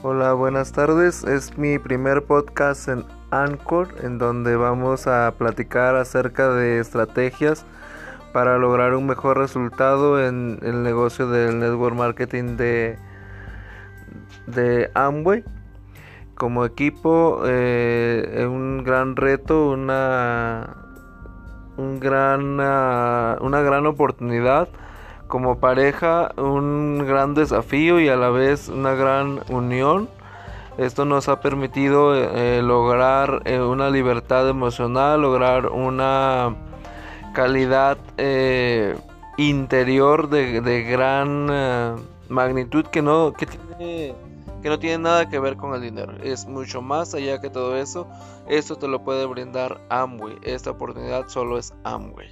Hola, buenas tardes. Es mi primer podcast en Anchor en donde vamos a platicar acerca de estrategias para lograr un mejor resultado en el negocio del network marketing de, de Amway. Como equipo, eh, un gran reto, una, un gran, una gran oportunidad como pareja un gran desafío y a la vez una gran unión. Esto nos ha permitido eh, lograr eh, una libertad emocional, lograr una calidad eh, interior de, gran magnitud que no, tiene, que no tiene nada que ver con el dinero. Es mucho más allá que todo eso. Esto te lo puede brindar Amway. Esta oportunidad solo es Amway.